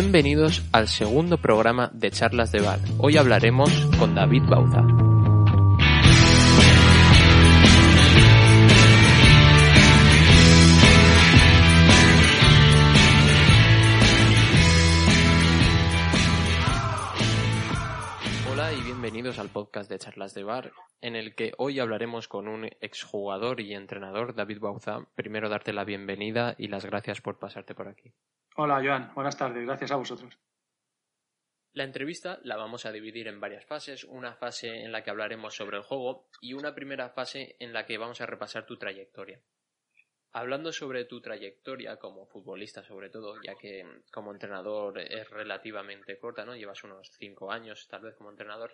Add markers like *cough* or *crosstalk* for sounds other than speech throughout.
Bienvenidos al segundo programa de Charlas de Bar. Hoy hablaremos con David Bauza. Podcast de Charlas de Bar, en el que hoy hablaremos con un exjugador y entrenador, David Bauza. Primero darte la bienvenida y las gracias por pasarte por aquí. Hola, Joan. Buenas tardes. Gracias a vosotros. La entrevista la vamos a dividir en varias fases, una fase en la que hablaremos sobre el juego y una primera fase en la que vamos a repasar tu trayectoria. Hablando sobre tu trayectoria como futbolista sobre todo, ya que como entrenador es relativamente corta, ¿no? Llevas unos cinco años tal vez como entrenador.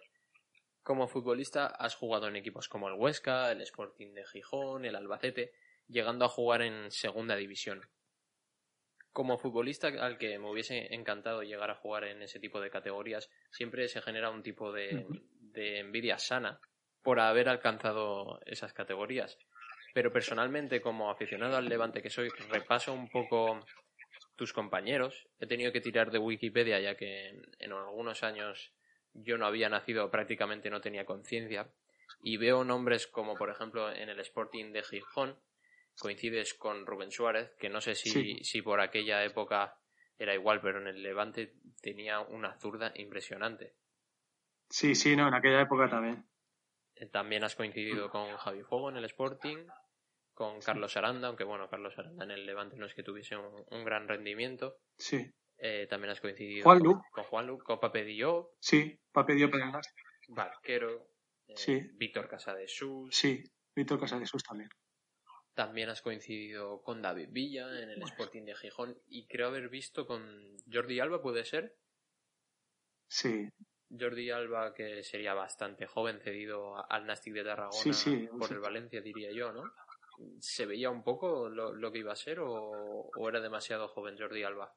Como futbolista has jugado en equipos como el Huesca, el Sporting de Gijón, el Albacete, llegando a jugar en segunda división como futbolista al que me hubiese encantado llegar a jugar en ese tipo de categorías, siempre se genera un tipo de, envidia sana por haber alcanzado esas categorías. Pero personalmente, como aficionado al Levante que soy, repaso un poco tus compañeros. He tenido que tirar de Wikipedia ya que en algunos años yo no había nacido, prácticamente no tenía conciencia. Y veo nombres como, por ejemplo, en el Sporting de Gijón, coincides con Rubén Suárez, que no sé si, si por aquella época era igual, pero en el Levante tenía una zurda impresionante. Sí, sí, no, en aquella época también. Eh, también has coincidido con Javi Fuego en el Sporting, con Carlos Aranda, aunque bueno, Carlos Aranda en el Levante no es que tuviese un, gran rendimiento. Sí. Eh, también has coincidido Juan con, Juan Lu, con Pape Diop. Sí, Pape Diop Barquero. Eh, sí. Víctor Casadesús. Sí, Víctor Casadesús también. También has coincidido con David Villa en el Sporting de Gijón y creo haber visto con Jordi Alba, ¿puede ser? Sí. Jordi Alba, que sería bastante joven, cedido al Nastic de Tarragona por el Valencia, diría yo, ¿no? ¿Se veía un poco lo, que iba a ser o, era demasiado joven Jordi Alba?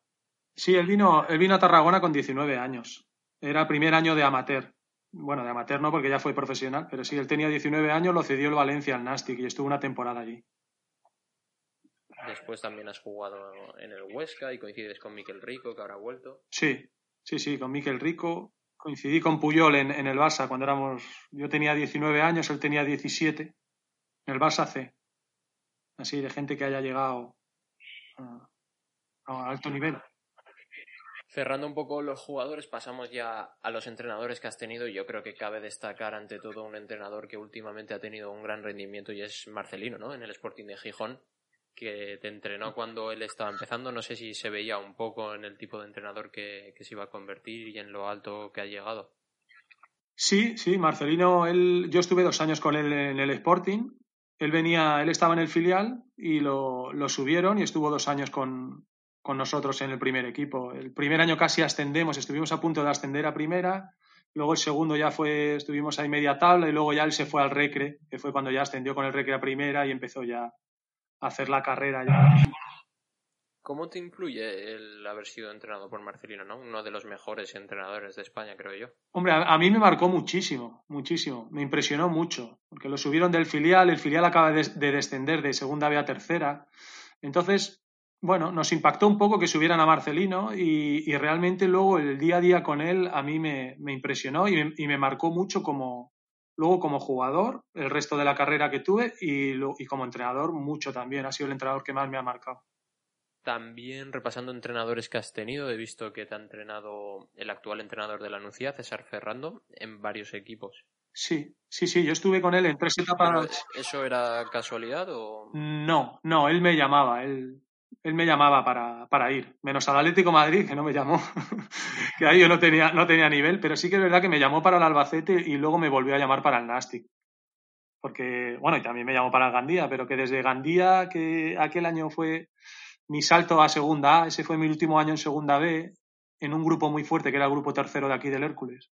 Sí, él vino, él vino a Tarragona con 19 años. Era primer año de amateur. Bueno, de amateur no, porque ya fue profesional, pero sí, él tenía 19 años, lo cedió el Valencia al Nastic y estuvo una temporada allí. Después también has jugado en el Huesca y coincides con Miquel Rico, que ahora ha vuelto. Sí, sí, sí, con Miquel Rico. Coincidí con Puyol en, el Barça cuando éramos. Yo tenía 19 años, él tenía 17. En el Barça C. Así, de gente que haya llegado a, a alto nivel. Cerrando un poco los jugadores, pasamos ya a los entrenadores que has tenido. Yo creo que cabe destacar ante todo un entrenador que últimamente ha tenido un gran rendimiento y es Marcelino, ¿no? En el Sporting de Gijón que te entrenó cuando él estaba empezando. No sé si se veía un poco en el tipo de entrenador que, se iba a convertir y en lo alto que ha llegado. Sí, sí, Marcelino, yo estuve dos años con él en el Sporting. Él venía, él estaba en el filial y lo, subieron y estuvo dos años con, con, nosotros en el primer equipo. El primer año casi ascendemos, estuvimos a punto de ascender a primera. Luego el segundo ya fue, estuvimos ahí media tabla y luego ya él se fue al Recre, que fue cuando ya ascendió con el Recre a primera y empezó ya hacer la carrera ya. ¿Cómo te influye el haber sido entrenado por Marcelino, ¿no? uno de los mejores entrenadores de España, creo yo? Hombre, a, mí me marcó muchísimo, muchísimo. Me impresionó mucho, porque lo subieron del filial, el filial acaba de, descender de segunda B a tercera. Entonces, bueno, nos impactó un poco que subieran a Marcelino y, realmente luego el día a día con él a mí me, impresionó y me marcó mucho como, Luego, como jugador, el resto de la carrera que tuve y, y como entrenador, mucho también. Ha sido el entrenador que más me ha marcado. También repasando entrenadores que has tenido, he visto que te ha entrenado el actual entrenador de la Nucía, César Ferrando, en varios equipos. Sí, sí, sí, yo estuve con él en tres etapas. ¿Eso era casualidad o...? No, no, él me llamaba, él, él me llamaba para, para, ir, menos al Atlético Madrid, que no me llamó, *laughs* que ahí yo no tenía, no tenía nivel, pero sí que es verdad que me llamó para el Albacete y luego me volvió a llamar para el Nastic. Porque, bueno, y también me llamó para el Gandía, pero que desde Gandía, que aquel año fue mi salto a segunda A, ese fue mi último año en segunda B, en un grupo muy fuerte, que era el grupo tercero de aquí del Hércules.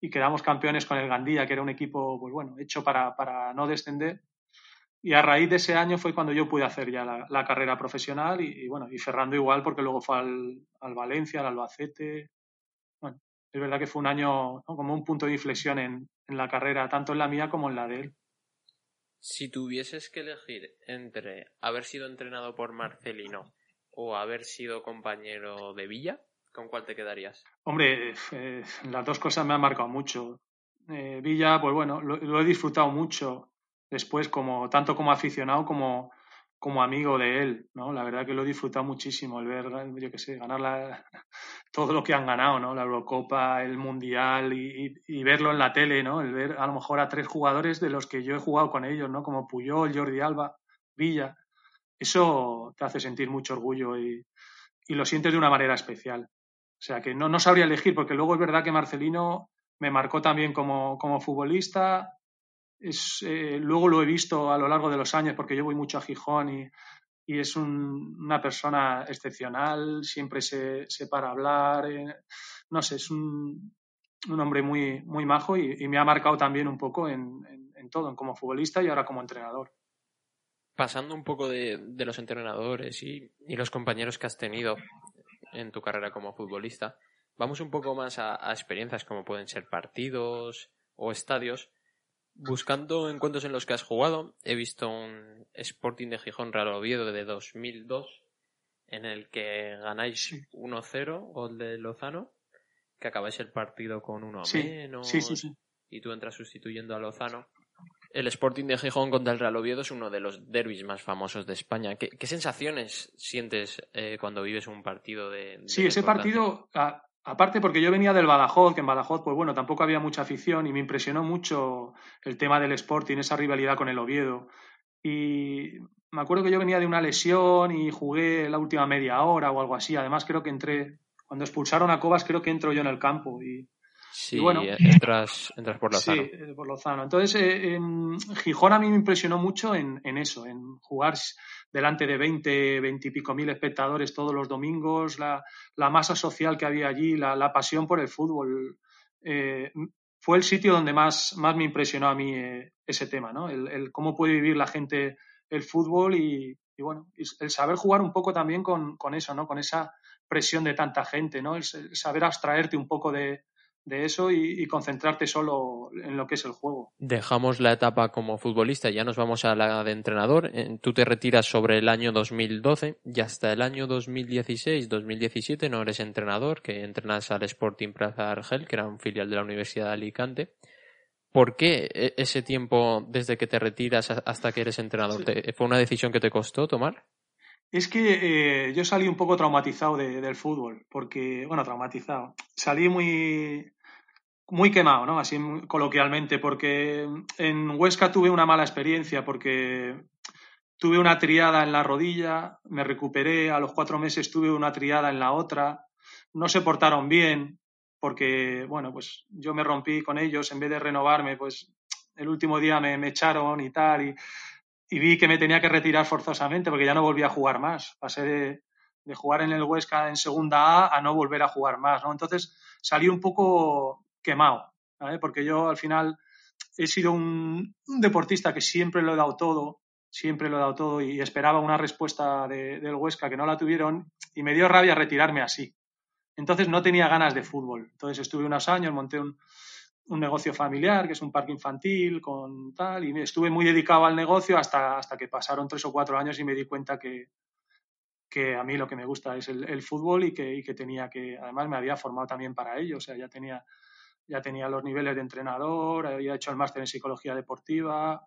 Y quedamos campeones con el Gandía, que era un equipo, pues bueno, hecho para, para no descender y a raíz de ese año fue cuando yo pude hacer ya la, carrera profesional y, bueno, y Ferrando igual porque luego fue al, Valencia, al Albacete. Bueno, es verdad que fue un año como un punto de inflexión en, en la carrera, tanto en la mía como en la de él. Si tuvieses que elegir entre haber sido entrenado por Marcelino o haber sido compañero de Villa, ¿Con cuál te quedarías? Hombre, eh, las dos cosas me han marcado mucho. Eh, Villa, pues bueno, lo, he disfrutado mucho después, como tanto como aficionado como, como amigo de él, ¿no? La verdad que lo he disfrutado muchísimo, el ver, yo qué sé, ganar la, *laughs* todo lo que han ganado, ¿no? La Eurocopa, el Mundial y, verlo en la tele, ¿no? El ver a lo mejor a tres jugadores de los que yo he jugado con ellos, ¿no? Como Puyol, Jordi Alba, Villa. Eso te hace sentir mucho orgullo y, y lo sientes de una manera especial. O sea que no, no sabría elegir, porque luego es verdad que Marcelino me marcó también como, como futbolista. Es, eh, luego lo he visto a lo largo de los años porque yo voy mucho a Gijón y, es una persona excepcional, siempre se, se para hablar. Eh, no sé, es un, un, hombre muy, muy majo y, me ha marcado también un poco en, en, todo, como futbolista y ahora como entrenador. Pasando un poco de, los entrenadores y, los compañeros que has tenido en tu carrera como futbolista, Vamos un poco más a, experiencias como pueden ser partidos o estadios. Buscando encuentros en los que has jugado, he visto un Sporting de Gijón Real Oviedo de 2002 en el que ganáis 1-0, gol de Lozano, que acabáis el partido con uno menos sí, sí, y tú entras sustituyendo a Lozano. El Sporting de Gijón contra el Real Oviedo es uno de los derbis más famosos de España. ¿Qué, sensaciones sientes eh, cuando vives un partido de... sí, ese partido, Aparte porque yo venía del Badajoz, que en Badajoz, pues bueno, tampoco había mucha afición y me impresionó mucho el tema del Sporting, esa rivalidad con el Oviedo. Y me acuerdo que yo venía de una lesión y jugué la última media hora o algo así. Además creo que entré, cuando expulsaron a Cobas creo que entro yo en el campo y, Sí, bueno, entras, entras por Lozano. Sí, eh, por Lozano. Entonces, eh, Gijón a mí me impresionó mucho en, en, eso, en jugar delante de 20, 20 y pico mil espectadores todos los domingos, la, la masa social que había allí, la, la pasión por el fútbol. Eh, fue el sitio donde más, más me impresionó a mí eh, ese tema, ¿no? El, el, cómo puede vivir la gente el fútbol y, y bueno, el saber jugar un poco también con, con, eso, ¿no? Con esa presión de tanta gente, ¿no? el saber abstraerte un poco de, de eso y, concentrarte solo en lo que es el juego. Dejamos la etapa como futbolista, ya nos vamos a la de entrenador. Eh, tú te retiras sobre el año 2012 y hasta el año 2016-2017 no eres entrenador, que entrenas al Sporting Plaza Argel, que era un filial de la Universidad de Alicante. ¿Por qué e, ese tiempo desde que te retiras hasta que eres entrenador? ¿Fue una decisión que te costó tomar? Es que eh, yo salí un poco traumatizado del fútbol, porque, bueno, traumatizado. Salí muy, muy quemado, ¿no? Así coloquialmente, porque en Huesca tuve una mala experiencia, porque tuve una triada en la rodilla, me recuperé, a los cuatro meses tuve una triada en la otra, no se portaron bien, porque, bueno, pues yo me rompí con ellos, en vez de renovarme, pues el último día me, me echaron y tal, y y vi que me tenía que retirar forzosamente porque ya no volvía a jugar más. Pasé de, de, jugar en el Huesca en segunda A a no volver a jugar más, ¿no? Entonces salí un poco quemado, ¿vale? porque yo al final he sido un, un, deportista que siempre lo he dado todo, siempre lo he dado todo y esperaba una respuesta de, del Huesca que no la tuvieron y me dio rabia retirarme así. Entonces no tenía ganas de fútbol. Entonces estuve unos años, monté un, un negocio familiar, que es un parque infantil, con tal, y estuve muy dedicado al negocio hasta, hasta que pasaron tres o cuatro años y me di cuenta que, que a mí lo que me gusta es el, fútbol y que, que, tenía que, además me había formado también para ello, o sea, ya tenía, ya tenía los niveles de entrenador, había hecho el máster en psicología deportiva,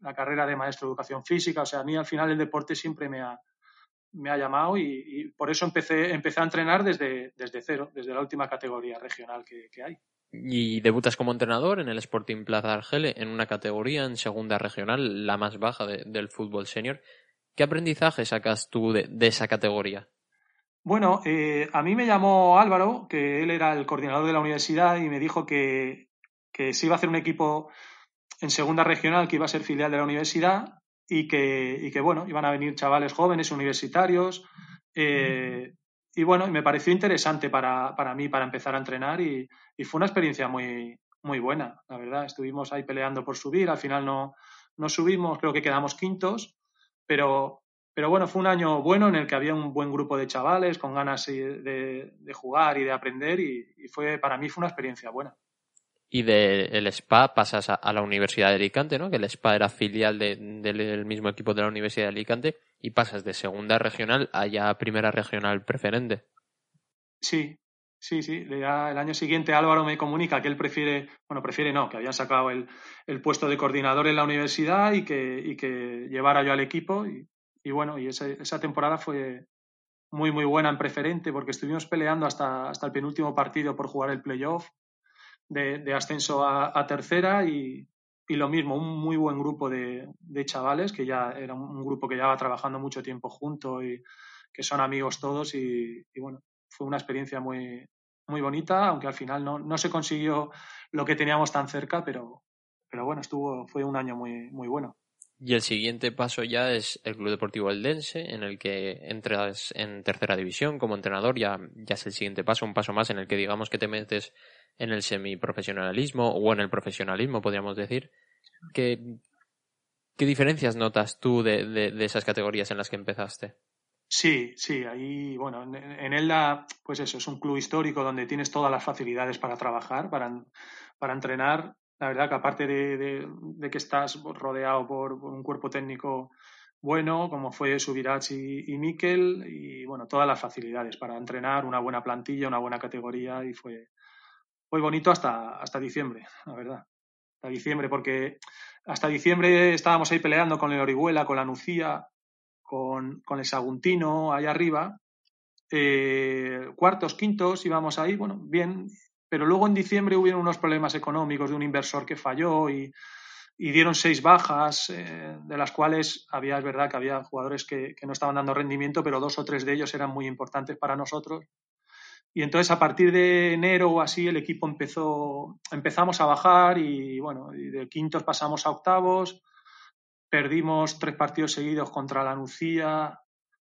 la carrera de maestro de educación física, o sea, a mí al final el deporte siempre me ha, me ha llamado y, por eso empecé, empecé a entrenar desde, desde cero, desde la última categoría regional que hay. Y debutas como entrenador en el Sporting Plaza Argele, en una categoría en segunda regional, la más baja de, del fútbol senior. ¿Qué aprendizaje sacas tú de, de esa categoría? Bueno, eh, a mí me llamó Álvaro, que él era el coordinador de la universidad, y me dijo que, que se iba a hacer un equipo en segunda regional que iba a ser filial de la universidad y que, y que bueno, iban a venir chavales jóvenes, universitarios, eh, y bueno, me pareció interesante para, para mí, para empezar a entrenar y, fue una experiencia muy, muy buena, la verdad. Estuvimos ahí peleando por subir, al final no, no subimos, creo que quedamos quintos, pero, pero bueno, fue un año bueno en el que había un buen grupo de chavales con ganas de, de jugar y de aprender y, y, fue, para mí fue una experiencia buena. Y del de SPA pasas a, a, la Universidad de Alicante, ¿no? Que el SPA era filial de, del mismo equipo de la Universidad de Alicante y pasas de segunda regional a ya primera regional preferente. Sí, sí, sí. el año siguiente Álvaro me comunica que él prefiere, bueno, prefiere no, que había sacado el, puesto de coordinador en la universidad y que, y que llevara yo al equipo. Y, bueno, y esa, temporada fue muy, muy buena en preferente porque estuvimos peleando hasta, hasta el penúltimo partido por jugar el playoff de, ascenso a, tercera y, lo mismo, un muy buen grupo de, chavales que ya era un grupo que ya va trabajando mucho tiempo junto y que son amigos todos y, bueno, fue una experiencia muy, muy bonita, aunque al final no, no, se consiguió lo que teníamos tan cerca, pero, pero bueno, estuvo, fue un año muy, muy bueno. Y el siguiente paso ya es el Club Deportivo Eldense, en el que entras en tercera división como entrenador, ya, ya es el siguiente paso, un paso más en el que digamos que te metes en el semiprofesionalismo o en el profesionalismo, podríamos decir. ¿Qué, qué diferencias notas tú de, de, esas categorías en las que empezaste? Sí, sí, ahí, bueno, en, en Elda, pues eso, es un club histórico donde tienes todas las facilidades para trabajar, para, para entrenar. La verdad que aparte de, de, que estás rodeado por, un cuerpo técnico bueno, como fue Subirach y, y Miquel, y bueno, todas las facilidades para entrenar, una buena plantilla, una buena categoría, y fue, fue bonito hasta, hasta diciembre, la verdad. Hasta diciembre, porque hasta diciembre estábamos ahí peleando con el Orihuela, con la Nucía, con, el Saguntino, ahí arriba. Eh, cuartos, quintos, íbamos ahí, bueno, bien. Pero luego en diciembre hubieron unos problemas económicos de un inversor que falló y, dieron seis bajas, eh, de las cuales había, es verdad que había jugadores que, no estaban dando rendimiento, pero dos o tres de ellos eran muy importantes para nosotros. Y entonces a partir de enero o así el equipo empezó, empezamos a bajar y bueno, de quintos pasamos a octavos, perdimos tres partidos seguidos contra la Nucía,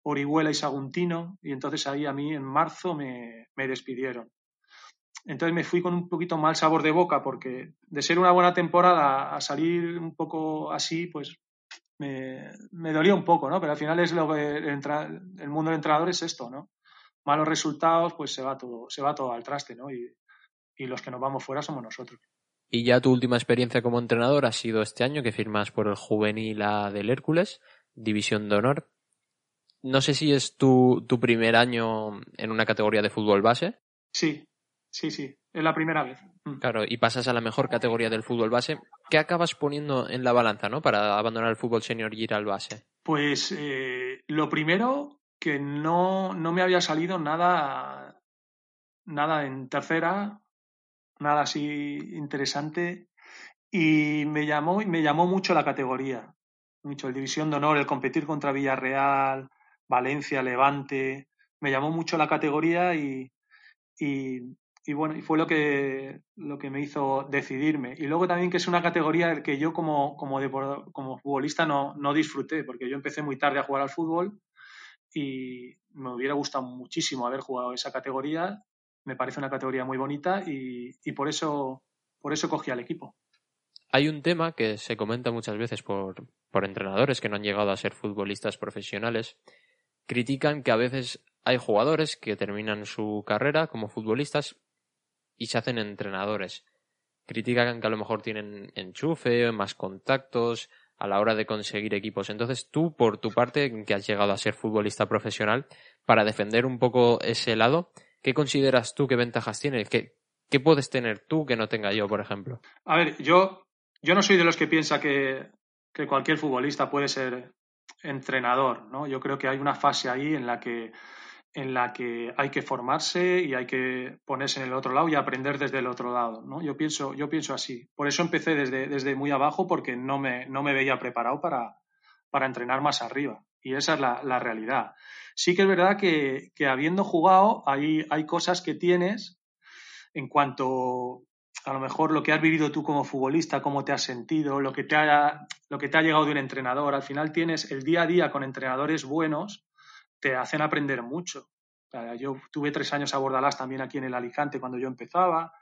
Orihuela y Saguntino y entonces ahí a mí en marzo me, me despidieron. Entonces me fui con un poquito mal sabor de boca porque de ser una buena temporada a salir un poco así, pues me, me dolía un poco, ¿no? Pero al final es lo que el mundo del entrenador es esto, ¿no? Malos resultados, pues se va todo, se va todo al traste, ¿no? Y, los que nos vamos fuera somos nosotros. Y ya tu última experiencia como entrenador ha sido este año, que firmas por el juvenil A del Hércules, División de Honor. No sé si es tu, tu primer año en una categoría de fútbol base. Sí, sí, sí, es la primera vez. Mm. Claro, y pasas a la mejor categoría del fútbol base. ¿Qué acabas poniendo en la balanza, ¿no? Para abandonar el fútbol senior y ir al base. Pues eh, lo primero, que no, no me había salido nada, nada en tercera, nada así interesante. Y me llamó, me llamó mucho la categoría, mucho el División de Honor, el competir contra Villarreal, Valencia, Levante. Me llamó mucho la categoría y, y, bueno, y fue lo que, lo que me hizo decidirme. Y luego también que es una categoría que yo como, como, como futbolista no, no disfruté, porque yo empecé muy tarde a jugar al fútbol y me hubiera gustado muchísimo haber jugado esa categoría. Me parece una categoría muy bonita y, por eso por eso cogí al equipo. Hay un tema que se comenta muchas veces por, por entrenadores que no han llegado a ser futbolistas profesionales. Critican que a veces hay jugadores que terminan su carrera como futbolistas y se hacen entrenadores. Critican que a lo mejor tienen enchufe, más contactos, a la hora de conseguir equipos. Entonces, tú, por tu parte, que has llegado a ser futbolista profesional, para defender un poco ese lado, ¿qué consideras tú qué ventajas tienes? ¿Qué, qué puedes tener tú que no tenga yo, por ejemplo? A ver, yo, yo no soy de los que piensa que, que cualquier futbolista puede ser entrenador, ¿no? Yo creo que hay una fase ahí en la que en la que hay que formarse y hay que ponerse en el otro lado y aprender desde el otro lado, ¿no? Yo pienso, yo pienso así. Por eso empecé desde, desde muy abajo porque no me, no me veía preparado para, para entrenar más arriba. Y esa es la, realidad. Sí que es verdad que, que, habiendo jugado hay, hay cosas que tienes en cuanto a lo mejor lo que has vivido tú como futbolista, cómo te has sentido, lo que te ha, lo que te ha llegado de un entrenador. Al final tienes el día a día con entrenadores buenos te hacen aprender mucho. yo tuve tres años a Bordalás también aquí en el Alicante cuando yo empezaba,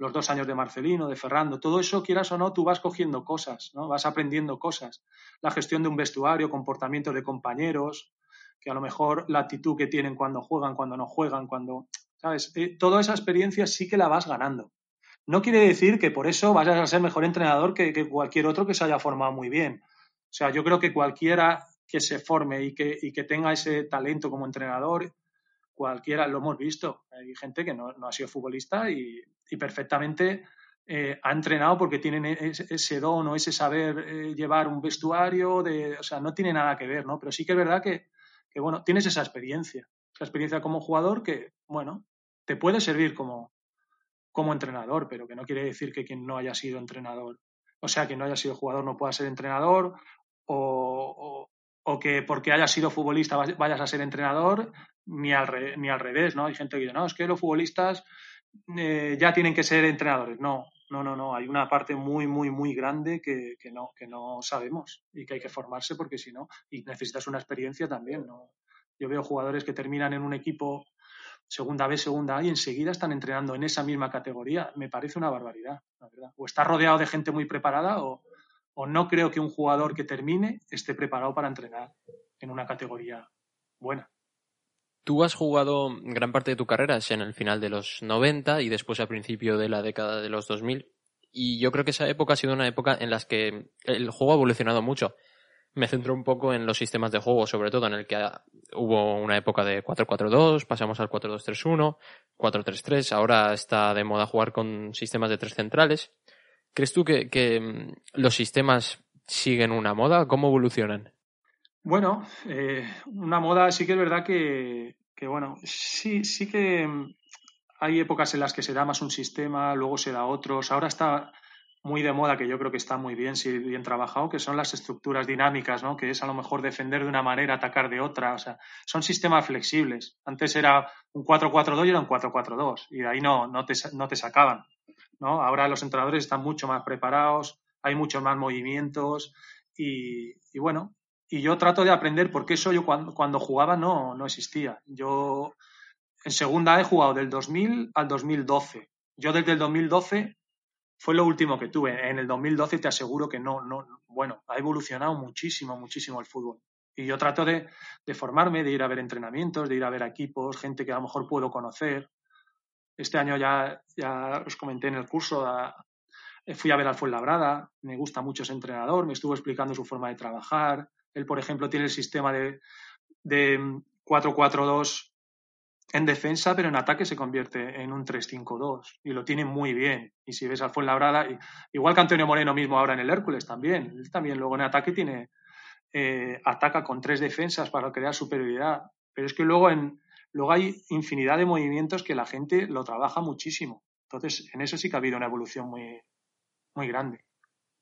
los dos años de Marcelino, de Ferrando, todo eso, quieras o no, tú vas cogiendo cosas, ¿no? Vas aprendiendo cosas. La gestión de un vestuario, comportamiento de compañeros, que a lo mejor la actitud que tienen cuando juegan, cuando no juegan, cuando, ¿sabes? Eh, toda esa experiencia sí que la vas ganando. No quiere decir que por eso vayas a ser mejor entrenador que, que cualquier otro que se haya formado muy bien. O sea, yo creo que cualquiera que se forme y que, y que tenga ese talento como entrenador, cualquiera, lo hemos visto. Hay gente que no, ha sido futbolista y, perfectamente eh, ha entrenado porque tienen e, ese, don o ese saber eh, llevar un vestuario, de, o sea, no tiene nada que ver, ¿no? Pero sí que es verdad que, que, bueno, tienes esa experiencia, esa experiencia como jugador que, bueno, te puede servir como, como entrenador, pero que no quiere decir que quien no haya sido entrenador, o sea, que no haya sido jugador no pueda ser entrenador o, o, que porque haya sido futbolista vayas a ser entrenador, ni al, ni al revés, ¿no? Hay gente que dice, no, es que los futbolistas eh, ya tienen que ser entrenadores. No, no, no, no. Hay una parte muy, muy, muy grande que, que, no, que no sabemos y que hay que formarse porque si no, y necesitas una experiencia también, ¿no? Yo veo jugadores que terminan en un equipo segunda B, segunda A y enseguida están entrenando en esa misma categoría. Me parece una barbaridad, la verdad. O está rodeado de gente muy preparada o, o no creo que un jugador que termine esté preparado para entrenar en una categoría buena. Tú has jugado gran parte de tu carrera en el final de los 90 y después al principio de la década de los 2000. Y yo creo que esa época ha sido una época en la que el juego ha evolucionado mucho me centro un poco en los sistemas de juego, sobre todo en el que hubo una época de 4-4-2, pasamos al 4-2-3-1, 4-3-3, ahora está de moda jugar con sistemas de tres centrales. ¿Crees tú que, mm, los sistemas siguen una moda? ¿Cómo evolucionan? Bueno, eh, una moda sí que es verdad que, que, bueno, sí, sí que mm, hay épocas en las que se da más un sistema, luego se da otros. Ahora está muy de moda, que yo creo que está muy bien, si bien trabajado, que son las estructuras dinámicas, ¿no? Que es a lo mejor defender de una manera, atacar de otra. O sea, son sistemas flexibles. Antes era un 4-4-2 y era un 4-4-2. Y de ahí no, no, te, no te sacaban. ¿No? Ahora los entrenadores están mucho más preparados, hay muchos más movimientos. Y, bueno, y yo trato de aprender porque eso yo cuando, cuando jugaba no, no existía. Yo en segunda he jugado del 2000 al 2012. Yo desde el 2012 fue lo último que tuve. En el 2012 te aseguro que no, no, bueno, ha evolucionado muchísimo, muchísimo el fútbol. Y yo trato de, formarme, de ir a ver entrenamientos, de ir a ver equipos, gente que a lo mejor puedo conocer. Este año ya, ya os comenté en el curso, fui a ver al Fuenlabrada, me gusta mucho ese entrenador, me estuvo explicando su forma de trabajar. Él, por ejemplo, tiene el sistema de, de 4-4-2 en defensa, pero en ataque se convierte en un 3-5-2 y lo tiene muy bien. Y si ves al Fuenlabrada, igual que Antonio Moreno mismo ahora en el Hércules también, él también luego en ataque tiene, eh, ataca con tres defensas para crear superioridad. Pero es que luego, en, luego hay infinidad de movimientos que la gente lo trabaja muchísimo. Entonces, en eso sí que ha habido una evolución muy, muy grande.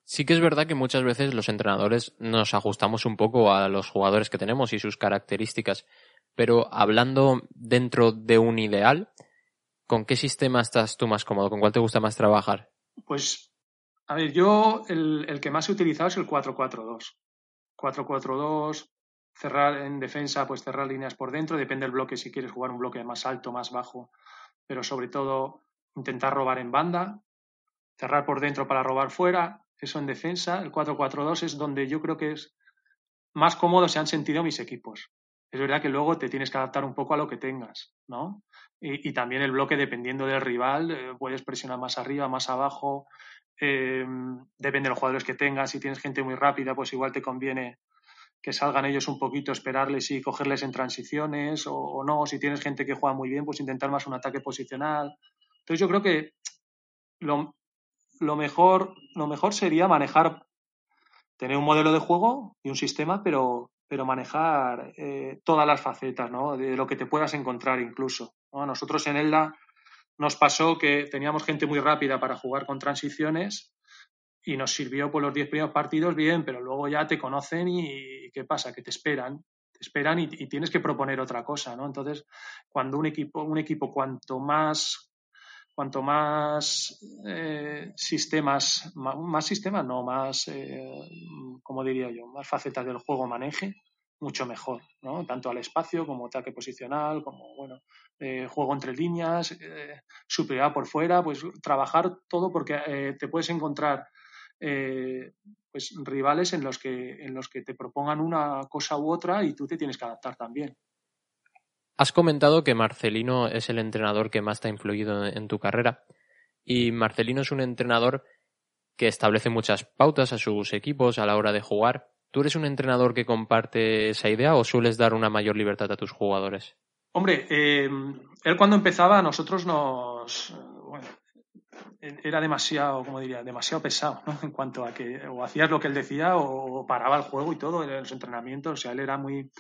Sí que es verdad que muchas veces los entrenadores nos ajustamos un poco a los jugadores que tenemos y sus características. Pero hablando dentro de un ideal, ¿con qué sistema estás tú más cómodo? ¿Con cuál te gusta más trabajar? Pues, a ver, yo el, que más he utilizado es el 4-4-2. 4-4-2, cerrar en defensa, pues cerrar líneas por dentro, depende del bloque, si quieres jugar un bloque más alto, más bajo, pero sobre todo intentar robar en banda, cerrar por dentro para robar fuera, eso en defensa. El 4-4-2 es donde yo creo que es más cómodo se han sentido mis equipos es verdad que luego te tienes que adaptar un poco a lo que tengas, ¿no? Y, también el bloque, dependiendo del rival, eh, puedes presionar más arriba, más abajo, eh, depende de los jugadores que tengas. Si tienes gente muy rápida, pues igual te conviene que salgan ellos un poquito, esperarles y cogerles en transiciones, o, no. Si tienes gente que juega muy bien, pues intentar más un ataque posicional. Entonces yo creo que lo, mejor, sería manejar, tener un modelo de juego y un sistema, pero manejar eh, todas las facetas, ¿no? De lo que te puedas encontrar incluso. A nosotros en Elda nos pasó que teníamos gente muy rápida para jugar con transiciones y nos sirvió por los 10 primeros partidos bien, pero luego ya te conocen y ¿qué pasa? Que te esperan, te esperan y, tienes que proponer otra cosa, ¿no? Entonces, cuando un equipo, un equipo cuanto más cuanto más eh, sistemas, más, sistemas, no, más, eh, como diría yo, más facetas del juego maneje, mucho mejor, ¿no? Tanto al espacio como ataque posicional, como, bueno, eh, juego entre líneas, superioridad por fuera, pues trabajar todo porque te puedes encontrar pues rivales en los que en los que te propongan una cosa u otra y tú te tienes que adaptar también. Has comentado que Marcelino es el entrenador que más te ha influido en tu carrera y Marcelino es un entrenador que establece muchas pautas a sus equipos a la hora de jugar. ¿Tú eres un entrenador que comparte esa idea o sueles dar una mayor libertad a tus jugadores? Hombre, eh, él cuando empezaba a nosotros nos... Era demasiado, como diría, demasiado pesado, ¿no? En cuanto a que o hacías lo que él decía o paraba el juego y todo en los entrenamientos. O sea, él era muy,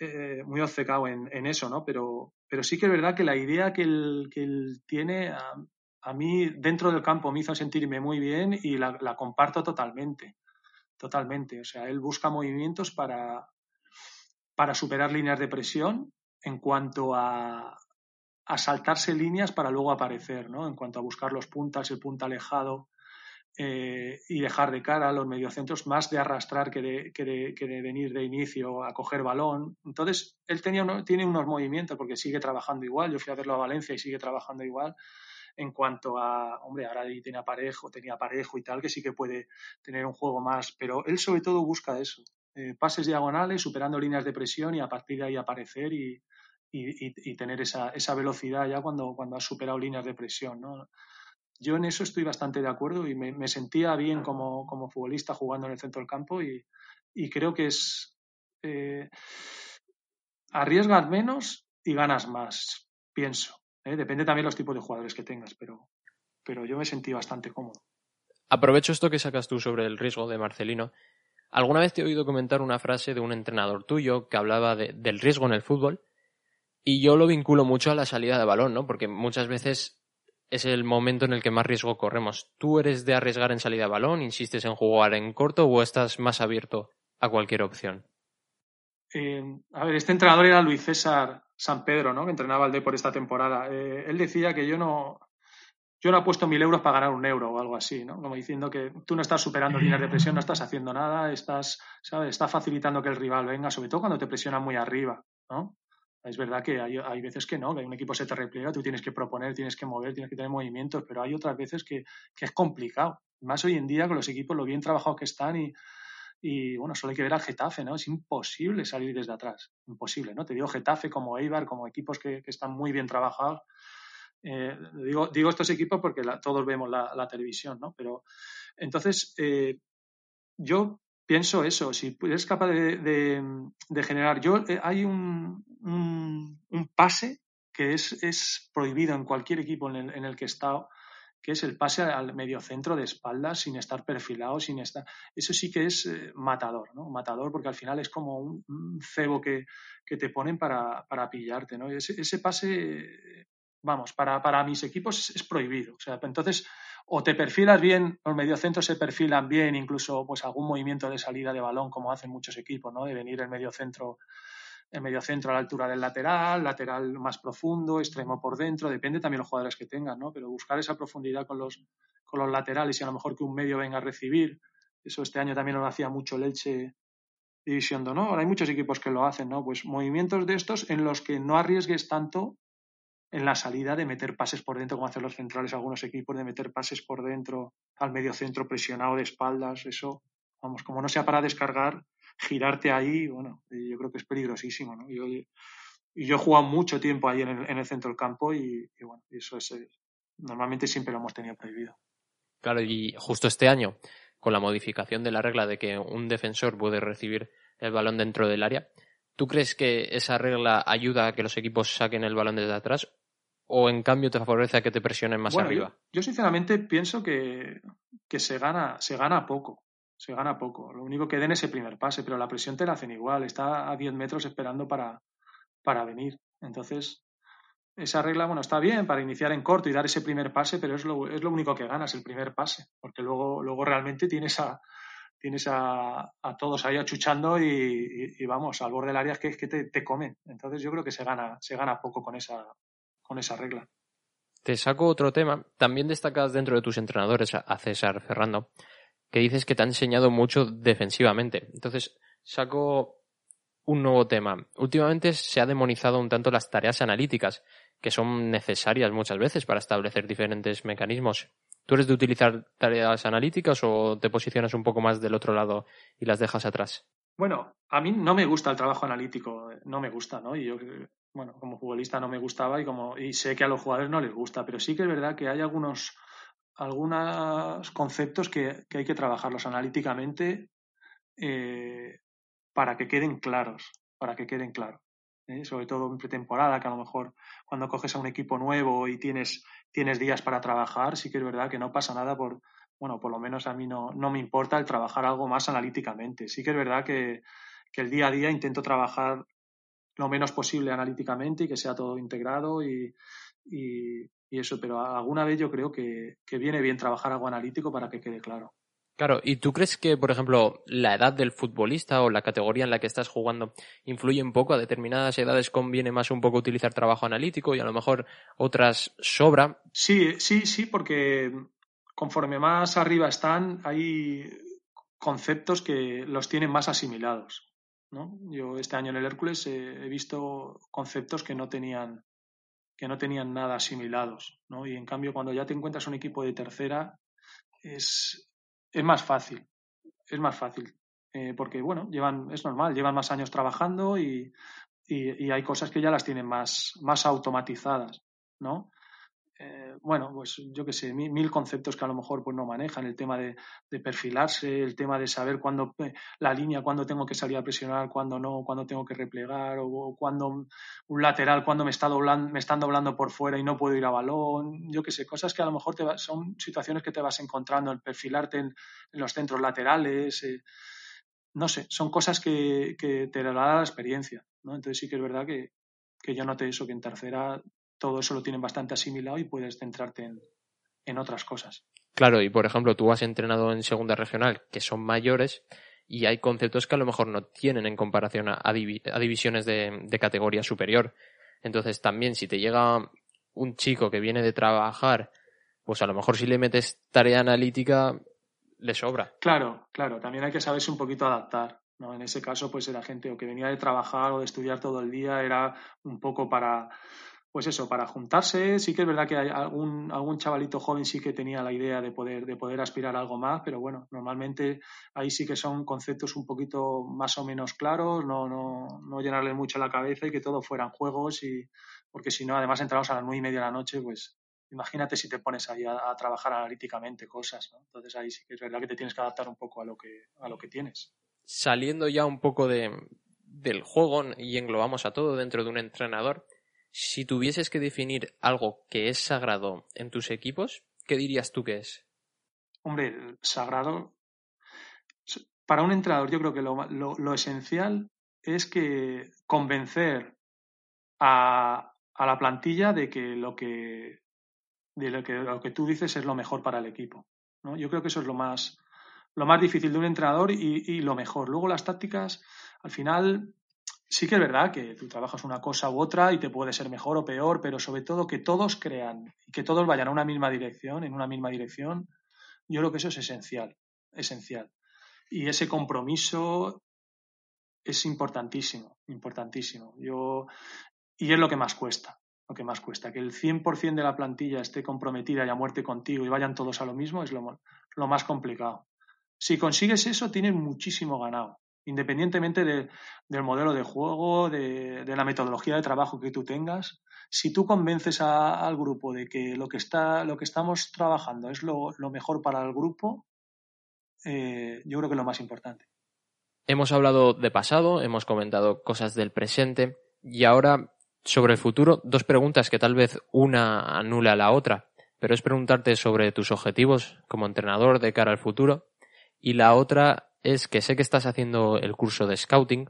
eh, muy obcecado en, eso, ¿no? Pero, pero sí que es verdad que la idea que él, que él tiene a, a, mí dentro del campo me hizo sentirme muy bien y la, la comparto totalmente. Totalmente. O sea, él busca movimientos para, para superar líneas de presión en cuanto a, a saltarse líneas para luego aparecer, ¿no? En cuanto a buscar los puntas, el punta alejado eh, y dejar de cara a los mediocentros, más de arrastrar que de, venir de inicio a coger balón. Entonces, él tenía uno, tiene unos movimientos porque sigue trabajando igual. Yo fui a verlo a Valencia y sigue trabajando igual. En cuanto a, hombre, ahora tiene aparejo, tenía aparejo y tal, que sí que puede tener un juego más, pero él sobre todo busca eso, eh, pases diagonales, superando líneas de presión y a partir de ahí aparecer y, y, y tener esa, esa, velocidad ya cuando, cuando has superado líneas de presión. ¿no? Yo en eso estoy bastante de acuerdo y me, sentía bien como, como, futbolista jugando en el centro del campo y, y creo que es eh, arriesgas menos y ganas más, pienso. ¿eh? Depende también los tipos de jugadores que tengas, pero, pero yo me sentí bastante cómodo. Aprovecho esto que sacas tú sobre el riesgo de Marcelino. Alguna vez te he oído comentar una frase de un entrenador tuyo que hablaba de, del riesgo en el fútbol y yo lo vinculo mucho a la salida de balón, ¿no? Porque muchas veces es el momento en el que más riesgo corremos. ¿Tú eres de arriesgar en salida de balón, insistes en jugar en corto o estás más abierto a cualquier opción? Eh, a ver, este entrenador era Luis César San Pedro, ¿no? Que entrenaba al por esta temporada. Eh, él decía que yo no, yo no he puesto mil euros para ganar un euro o algo así, ¿no? Como diciendo que tú no estás superando líneas de presión, no estás haciendo nada, estás, ¿sabes? Está facilitando que el rival venga, sobre todo cuando te presiona muy arriba, ¿no? Es verdad que hay, hay, veces que no, que un equipo se te repliega, tú tienes que proponer, tienes que mover, tienes que tener movimientos, pero hay otras veces que, que es complicado. Más hoy en día con los equipos, lo bien trabajados que están y, y, bueno, solo hay que ver al Getafe, ¿no? Es imposible salir desde atrás, imposible, ¿no? Te digo Getafe como Eibar, como equipos que, que están muy bien trabajados. Eh, digo, digo estos equipos porque la, todos vemos la, la, televisión, ¿no? Pero entonces, eh, yo pienso eso, si eres capaz de, de, generar. Yo, eh, hay un, un, pase que es, es, prohibido en cualquier equipo en el, en el, que he estado, que es el pase al mediocentro de espaldas sin estar perfilado, sin estar. Eso sí que es eh, matador, ¿no? Matador, porque al final es como un, un cebo que, que, te ponen para, para pillarte, ¿no? Ese pase, vamos, para, para mis equipos es, prohibido. O sea, entonces o te perfilas bien, los mediocentros se perfilan bien, incluso pues algún movimiento de salida de balón, como hacen muchos equipos, ¿no? De venir el mediocentro, el mediocentro a la altura del lateral, lateral más profundo, extremo por dentro, depende también los jugadores que tengan, ¿no? Pero buscar esa profundidad con los, con los laterales y a lo mejor que un medio venga a recibir. Eso este año también lo hacía mucho el Elche División de Honor. Hay muchos equipos que lo hacen, ¿no? Pues movimientos de estos en los que no arriesgues tanto en la salida de meter pases por dentro, como hacen los centrales algunos equipos, de meter pases por dentro al medio centro presionado de espaldas, eso, vamos, como no sea para descargar, girarte ahí, bueno, yo creo que es peligrosísimo, ¿no? Yo, y yo he jugado mucho tiempo ahí en el, en el centro del campo y, bueno, eso es, eh, normalmente siempre lo hemos tenido prohibido. Claro, y justo este año, con la modificación de la regla de que un defensor puede recibir el balón dentro del área, ¿Tú crees que esa regla ayuda a que los equipos saquen el balón desde atrás o en cambio te favorece a que te presionen más bueno, arriba? Yo, yo, sinceramente pienso que, que, se, gana, se gana poco. Se gana poco. Lo único que den es el primer pase, pero la presión te la hacen igual. Está a 10 metros esperando para, para venir. Entonces, esa regla, bueno, está bien para iniciar en corto y dar ese primer pase, pero es lo, es lo único que ganas, el primer pase. Porque luego, luego realmente tienes a, tienes a, todos ahí achuchando y, y, vamos, al borde del área es que, que te, te, comen. Entonces yo creo que se gana, se gana poco con esa, con esa regla. Te saco otro tema. También destacas dentro de tus entrenadores a César Ferrando, que dices que te ha enseñado mucho defensivamente. Entonces, saco un nuevo tema. Últimamente se ha demonizado un tanto las tareas analíticas, que son necesarias muchas veces para establecer diferentes mecanismos. ¿Tú eres de utilizar tareas analíticas o te posicionas un poco más del otro lado y las dejas atrás? Bueno, a mí no me gusta el trabajo analítico, no me gusta, ¿no? Y yo, bueno, como futbolista no me gustaba y como y sé que a los jugadores no les gusta, pero sí que es verdad que hay algunos algunos conceptos que, que hay que trabajarlos analíticamente eh, para que queden claros, para que queden claros. ¿Eh? sobre todo en pretemporada, que a lo mejor cuando coges a un equipo nuevo y tienes, tienes días para trabajar, sí que es verdad que no pasa nada por, bueno, por lo menos a mí no, no me importa el trabajar algo más analíticamente. Sí que es verdad que, que el día a día intento trabajar lo menos posible analíticamente y que sea todo integrado y, y, y eso, pero alguna vez yo creo que, que viene bien trabajar algo analítico para que quede claro. Claro, ¿y tú crees que, por ejemplo, la edad del futbolista o la categoría en la que estás jugando influye un poco? A determinadas edades conviene más un poco utilizar trabajo analítico y a lo mejor otras sobra. Sí, sí, sí, porque conforme más arriba están, hay conceptos que los tienen más asimilados. ¿no? Yo este año en el Hércules he visto conceptos que no tenían que no tenían nada asimilados, ¿no? Y en cambio cuando ya te encuentras un equipo de tercera es, es más fácil, es más fácil, eh, porque bueno, llevan, es normal, llevan más años trabajando y, y, y, hay cosas que ya las tienen más, más automatizadas, ¿no? Eh, bueno, pues yo qué sé, mil, conceptos que a lo mejor pues no manejan, el tema de, de perfilarse, el tema de saber cuándo eh, la línea, cuándo tengo que salir a presionar, cuándo no, cuándo tengo que replegar, o, o cuándo un lateral, cuándo me, está doblando, me están doblando por fuera y no puedo ir a balón, yo qué sé, cosas que a lo mejor te va, son situaciones que te vas encontrando, el perfilarte en, en los centros laterales, eh, no sé, son cosas que, que te da la experiencia, ¿no? Entonces sí que es verdad que, que yo noté eso, que en tercera todo eso lo tienen bastante asimilado y puedes centrarte en, en otras cosas. Claro, y por ejemplo, tú has entrenado en segunda regional, que son mayores, y hay conceptos que a lo mejor no tienen en comparación a, a, divi a divisiones de, de, categoría superior. Entonces, también si te llega un chico que viene de trabajar, pues a lo mejor si le metes tarea analítica, le sobra. Claro, claro, también hay que saberse un poquito adaptar. ¿no? En ese caso, pues era gente o que venía de trabajar o de estudiar todo el día, era un poco para pues eso, para juntarse, sí que es verdad que hay algún, algún chavalito joven sí que tenía la idea de poder, de poder aspirar a algo más, pero bueno, normalmente ahí sí que son conceptos un poquito más o menos claros, no, no, no llenarle mucho la cabeza y que todo fueran juegos, y porque si no, además entramos a las nueve y media de la noche, pues imagínate si te pones ahí a, a, trabajar analíticamente cosas, ¿no? Entonces ahí sí que es verdad que te tienes que adaptar un poco a lo que, a lo que tienes. Saliendo ya un poco de, del juego y englobamos a todo dentro de un entrenador, si tuvieses que definir algo que es sagrado en tus equipos, ¿qué dirías tú que es? Hombre, sagrado. Para un entrenador, yo creo que lo, lo, esencial es que convencer a, a, la plantilla de que lo que de lo que, lo que tú dices es lo mejor para el equipo. ¿no? Yo creo que eso es lo más, lo más difícil de un entrenador y, y lo mejor. Luego las tácticas, al final, sí que es verdad que tú trabajas una cosa u otra y te puede ser mejor o peor, pero sobre todo que todos crean y que todos vayan a una misma dirección, en una misma dirección, yo creo que eso es esencial, esencial. Y ese compromiso es importantísimo, importantísimo. Yo, y es lo que más cuesta, lo que más cuesta. Que el 100% de la plantilla esté comprometida y a muerte contigo y vayan todos a lo mismo es lo, lo más complicado. Si consigues eso, tienes muchísimo ganado independientemente de, del modelo de juego, de, la metodología de trabajo que tú tengas, si tú convences a, al grupo de que lo que, está, lo que estamos trabajando es lo, lo mejor para el grupo, eh, yo creo que es lo más importante. Hemos hablado de pasado, hemos comentado cosas del presente y ahora sobre el futuro, dos preguntas que tal vez una anula a la otra, pero es preguntarte sobre tus objetivos como entrenador de cara al futuro y la otra es que sé que estás haciendo el curso de scouting,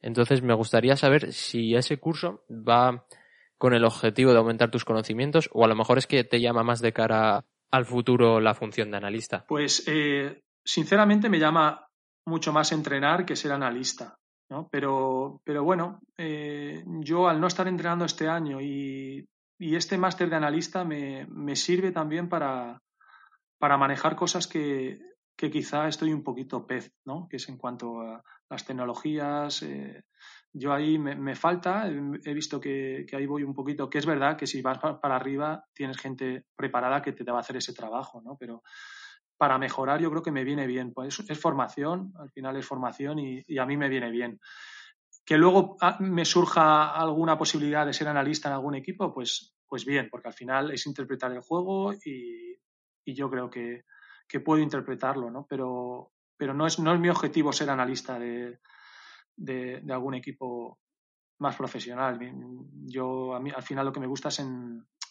entonces me gustaría saber si ese curso va con el objetivo de aumentar tus conocimientos o a lo mejor es que te llama más de cara al futuro la función de analista. Pues eh, sinceramente me llama mucho más entrenar que ser analista. ¿no? Pero, pero bueno, eh, yo al no estar entrenando este año y, este máster de analista me, me sirve también para, para manejar cosas que, que quizá estoy un poquito pez, ¿no? Que es en cuanto a las tecnologías. Eh, yo ahí me, falta, he visto que, ahí voy un poquito, que es verdad que si vas para arriba tienes gente preparada que te va a hacer ese trabajo, ¿no? Pero para mejorar yo creo que me viene bien. Pues es, formación, al final es formación y, a mí me viene bien. Que luego ah, me surja alguna posibilidad de ser analista en algún equipo, pues, pues bien, porque al final es interpretar el juego y yo creo que, que puedo interpretarlo, ¿no? Pero, pero no, es, no es mi objetivo ser analista de, de, algún equipo más profesional. Yo, a mí, al final lo que me gusta es,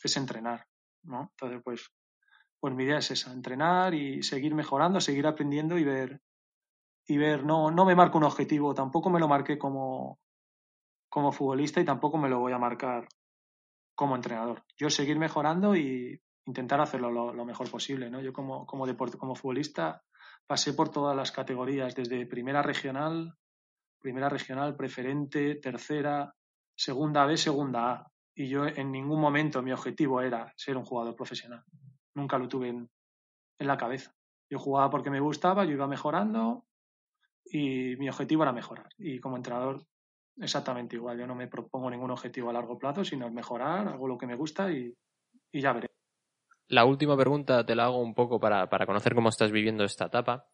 es entrenar, ¿no? Entonces, pues, pues mi idea es esa, entrenar y seguir mejorando, seguir aprendiendo y ver, y ver, no, no me marco un objetivo, tampoco me lo marqué como, como futbolista y tampoco me lo voy a marcar como entrenador. Yo seguir mejorando y intentar hacerlo lo, mejor posible, ¿no? Yo como, como, como futbolista pasé por todas las categorías, desde primera regional, primera regional, preferente, tercera, segunda B, segunda A. Y yo en ningún momento mi objetivo era ser un jugador profesional. Nunca lo tuve en, en la cabeza. Yo jugaba porque me gustaba, yo iba mejorando y mi objetivo era mejorar. Y como entrenador, exactamente igual. Yo no me propongo ningún objetivo a largo plazo, sino mejorar, hago lo que me gusta y, y ya veré. La última pregunta te la hago un poco para, para conocer cómo estás viviendo esta etapa.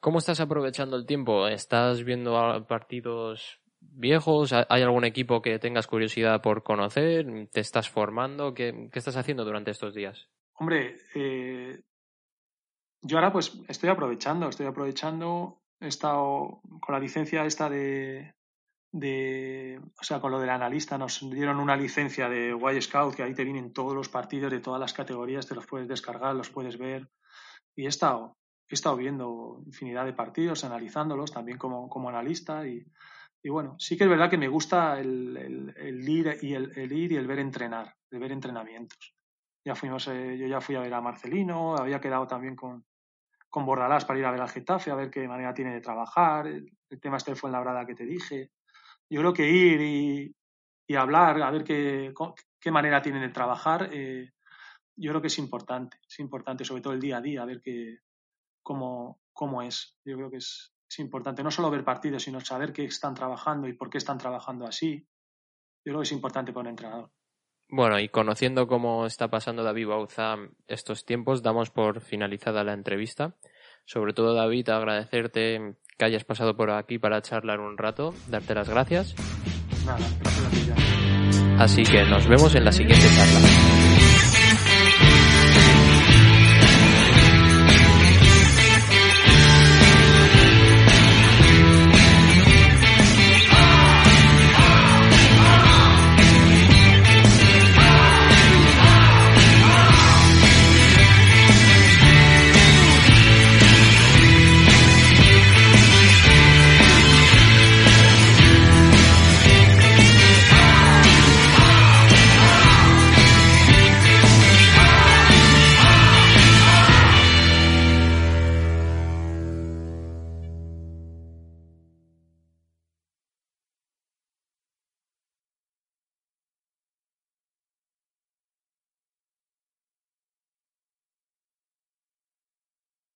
¿Cómo estás aprovechando el tiempo? ¿Estás viendo partidos viejos? ¿Hay algún equipo que tengas curiosidad por conocer? ¿Te estás formando? ¿Qué, qué estás haciendo durante estos días? Hombre, eh, yo ahora pues estoy aprovechando, estoy aprovechando, he estado con la licencia esta de, de, o sea, con lo del analista, nos dieron una licencia de Y Scout, que ahí te vienen todos los partidos de todas las categorías, te los puedes descargar, los puedes ver. Y he estado, he estado viendo infinidad de partidos, analizándolos también como, como analista. Y, y, bueno, sí que es verdad que me gusta el, el, ir, y el, el, ir y el ver entrenar, el ver entrenamientos. Ya fuimos, eh, yo ya fui a ver a Marcelino, había quedado también con, con Bordalás para ir a ver al Getafe, a ver qué manera tiene de trabajar. El, tema este fue en la brada que te dije. Yo creo que ir y, hablar, a ver qué, qué manera tienen de trabajar, eh, yo creo que es importante. Es importante, sobre todo el día a día, a ver qué, cómo, cómo es. Yo creo que es, es importante no solo ver partidos, sino saber qué están trabajando y por qué están trabajando así. Yo creo que es importante para un entrenador. Bueno, y conociendo cómo está pasando David Bauza estos tiempos, damos por finalizada la entrevista. Sobre todo, David, agradecerte que hayas pasado por aquí para charlar un rato, darte las gracias. Nada, Así que nos vemos en la siguiente charla.